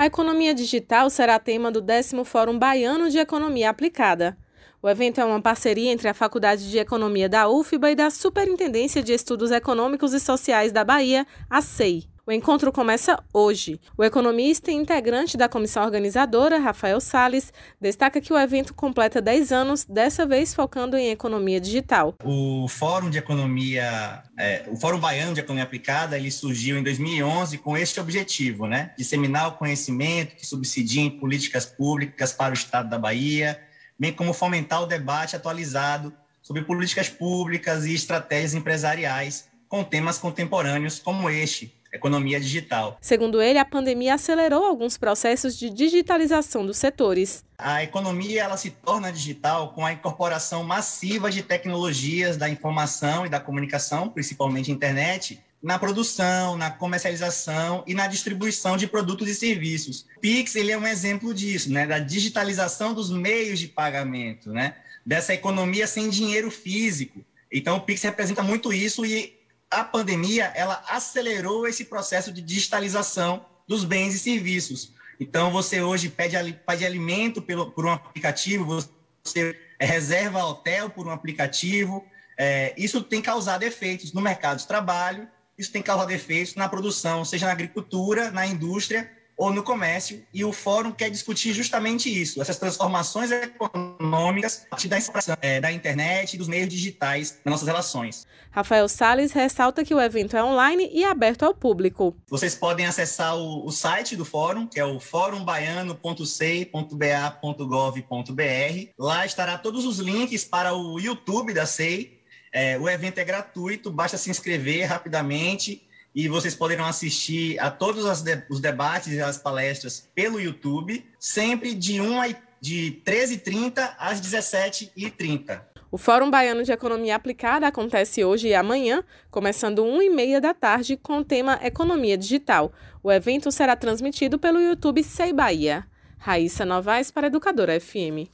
A economia digital será tema do 10 Fórum Baiano de Economia Aplicada. O evento é uma parceria entre a Faculdade de Economia da UFBA e da Superintendência de Estudos Econômicos e Sociais da Bahia, a SEI. O encontro começa hoje. O economista e integrante da comissão organizadora, Rafael Sales, destaca que o evento completa 10 anos, dessa vez focando em economia digital. O Fórum de Economia, é, o Fórum Baiano de Economia Aplicada, ele surgiu em 2011 com este objetivo, né? Disseminar o conhecimento que subsidiem políticas públicas para o Estado da Bahia, bem como fomentar o debate atualizado sobre políticas públicas e estratégias empresariais com temas contemporâneos como este, economia digital. Segundo ele, a pandemia acelerou alguns processos de digitalização dos setores. A economia ela se torna digital com a incorporação massiva de tecnologias da informação e da comunicação, principalmente internet, na produção, na comercialização e na distribuição de produtos e serviços. O Pix ele é um exemplo disso, né, da digitalização dos meios de pagamento, né, dessa economia sem dinheiro físico. Então o Pix representa muito isso e a pandemia ela acelerou esse processo de digitalização dos bens e serviços. Então, você hoje pede, pede alimento pelo, por um aplicativo, você reserva hotel por um aplicativo. É, isso tem causado efeitos no mercado de trabalho, isso tem causado efeitos na produção, seja na agricultura, na indústria ou no comércio, e o fórum quer discutir justamente isso, essas transformações econômicas a partir da, é, da internet e dos meios digitais nas nossas relações. Rafael Sales ressalta que o evento é online e aberto ao público. Vocês podem acessar o, o site do fórum, que é o forumbaiano.sei.ba.gov.br. Lá estará todos os links para o YouTube da SEI. É, o evento é gratuito, basta se inscrever rapidamente e vocês poderão assistir a todos os debates e as palestras pelo YouTube, sempre de 1 a, de 13h30 às 17h30. O Fórum Baiano de Economia Aplicada acontece hoje e amanhã, começando 1h30 da tarde, com o tema Economia Digital. O evento será transmitido pelo YouTube Sei Bahia. Raíssa Novaes para Educadora FM.